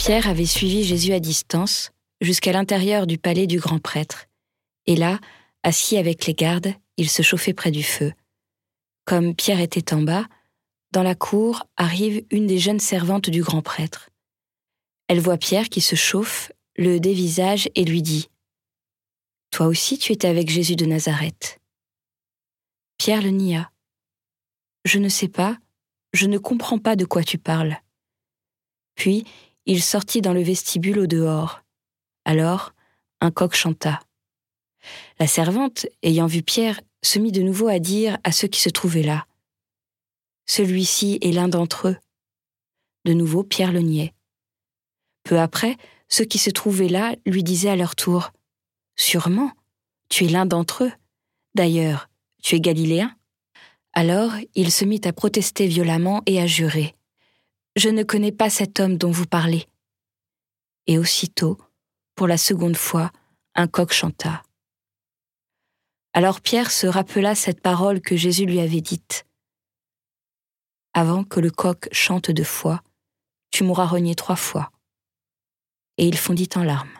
Pierre avait suivi Jésus à distance jusqu'à l'intérieur du palais du grand prêtre. Et là, assis avec les gardes, il se chauffait près du feu. Comme Pierre était en bas, dans la cour arrive une des jeunes servantes du grand prêtre. Elle voit Pierre qui se chauffe, le dévisage et lui dit Toi aussi tu étais avec Jésus de Nazareth. Pierre le nia. Je ne sais pas, je ne comprends pas de quoi tu parles. Puis il sortit dans le vestibule au dehors. Alors, un coq chanta. La servante, ayant vu Pierre, se mit de nouveau à dire à ceux qui se trouvaient là. Celui-ci est l'un d'entre eux. De nouveau, Pierre le niait. Peu après, ceux qui se trouvaient là lui disaient à leur tour Sûrement, tu es l'un d'entre eux. D'ailleurs, tu es galiléen. Alors il se mit à protester violemment et à jurer Je ne connais pas cet homme dont vous parlez. Et aussitôt, pour la seconde fois, un coq chanta. Alors Pierre se rappela cette parole que Jésus lui avait dite. Avant que le coq chante deux fois, tu m'auras renié trois fois. Et il fondit en larmes.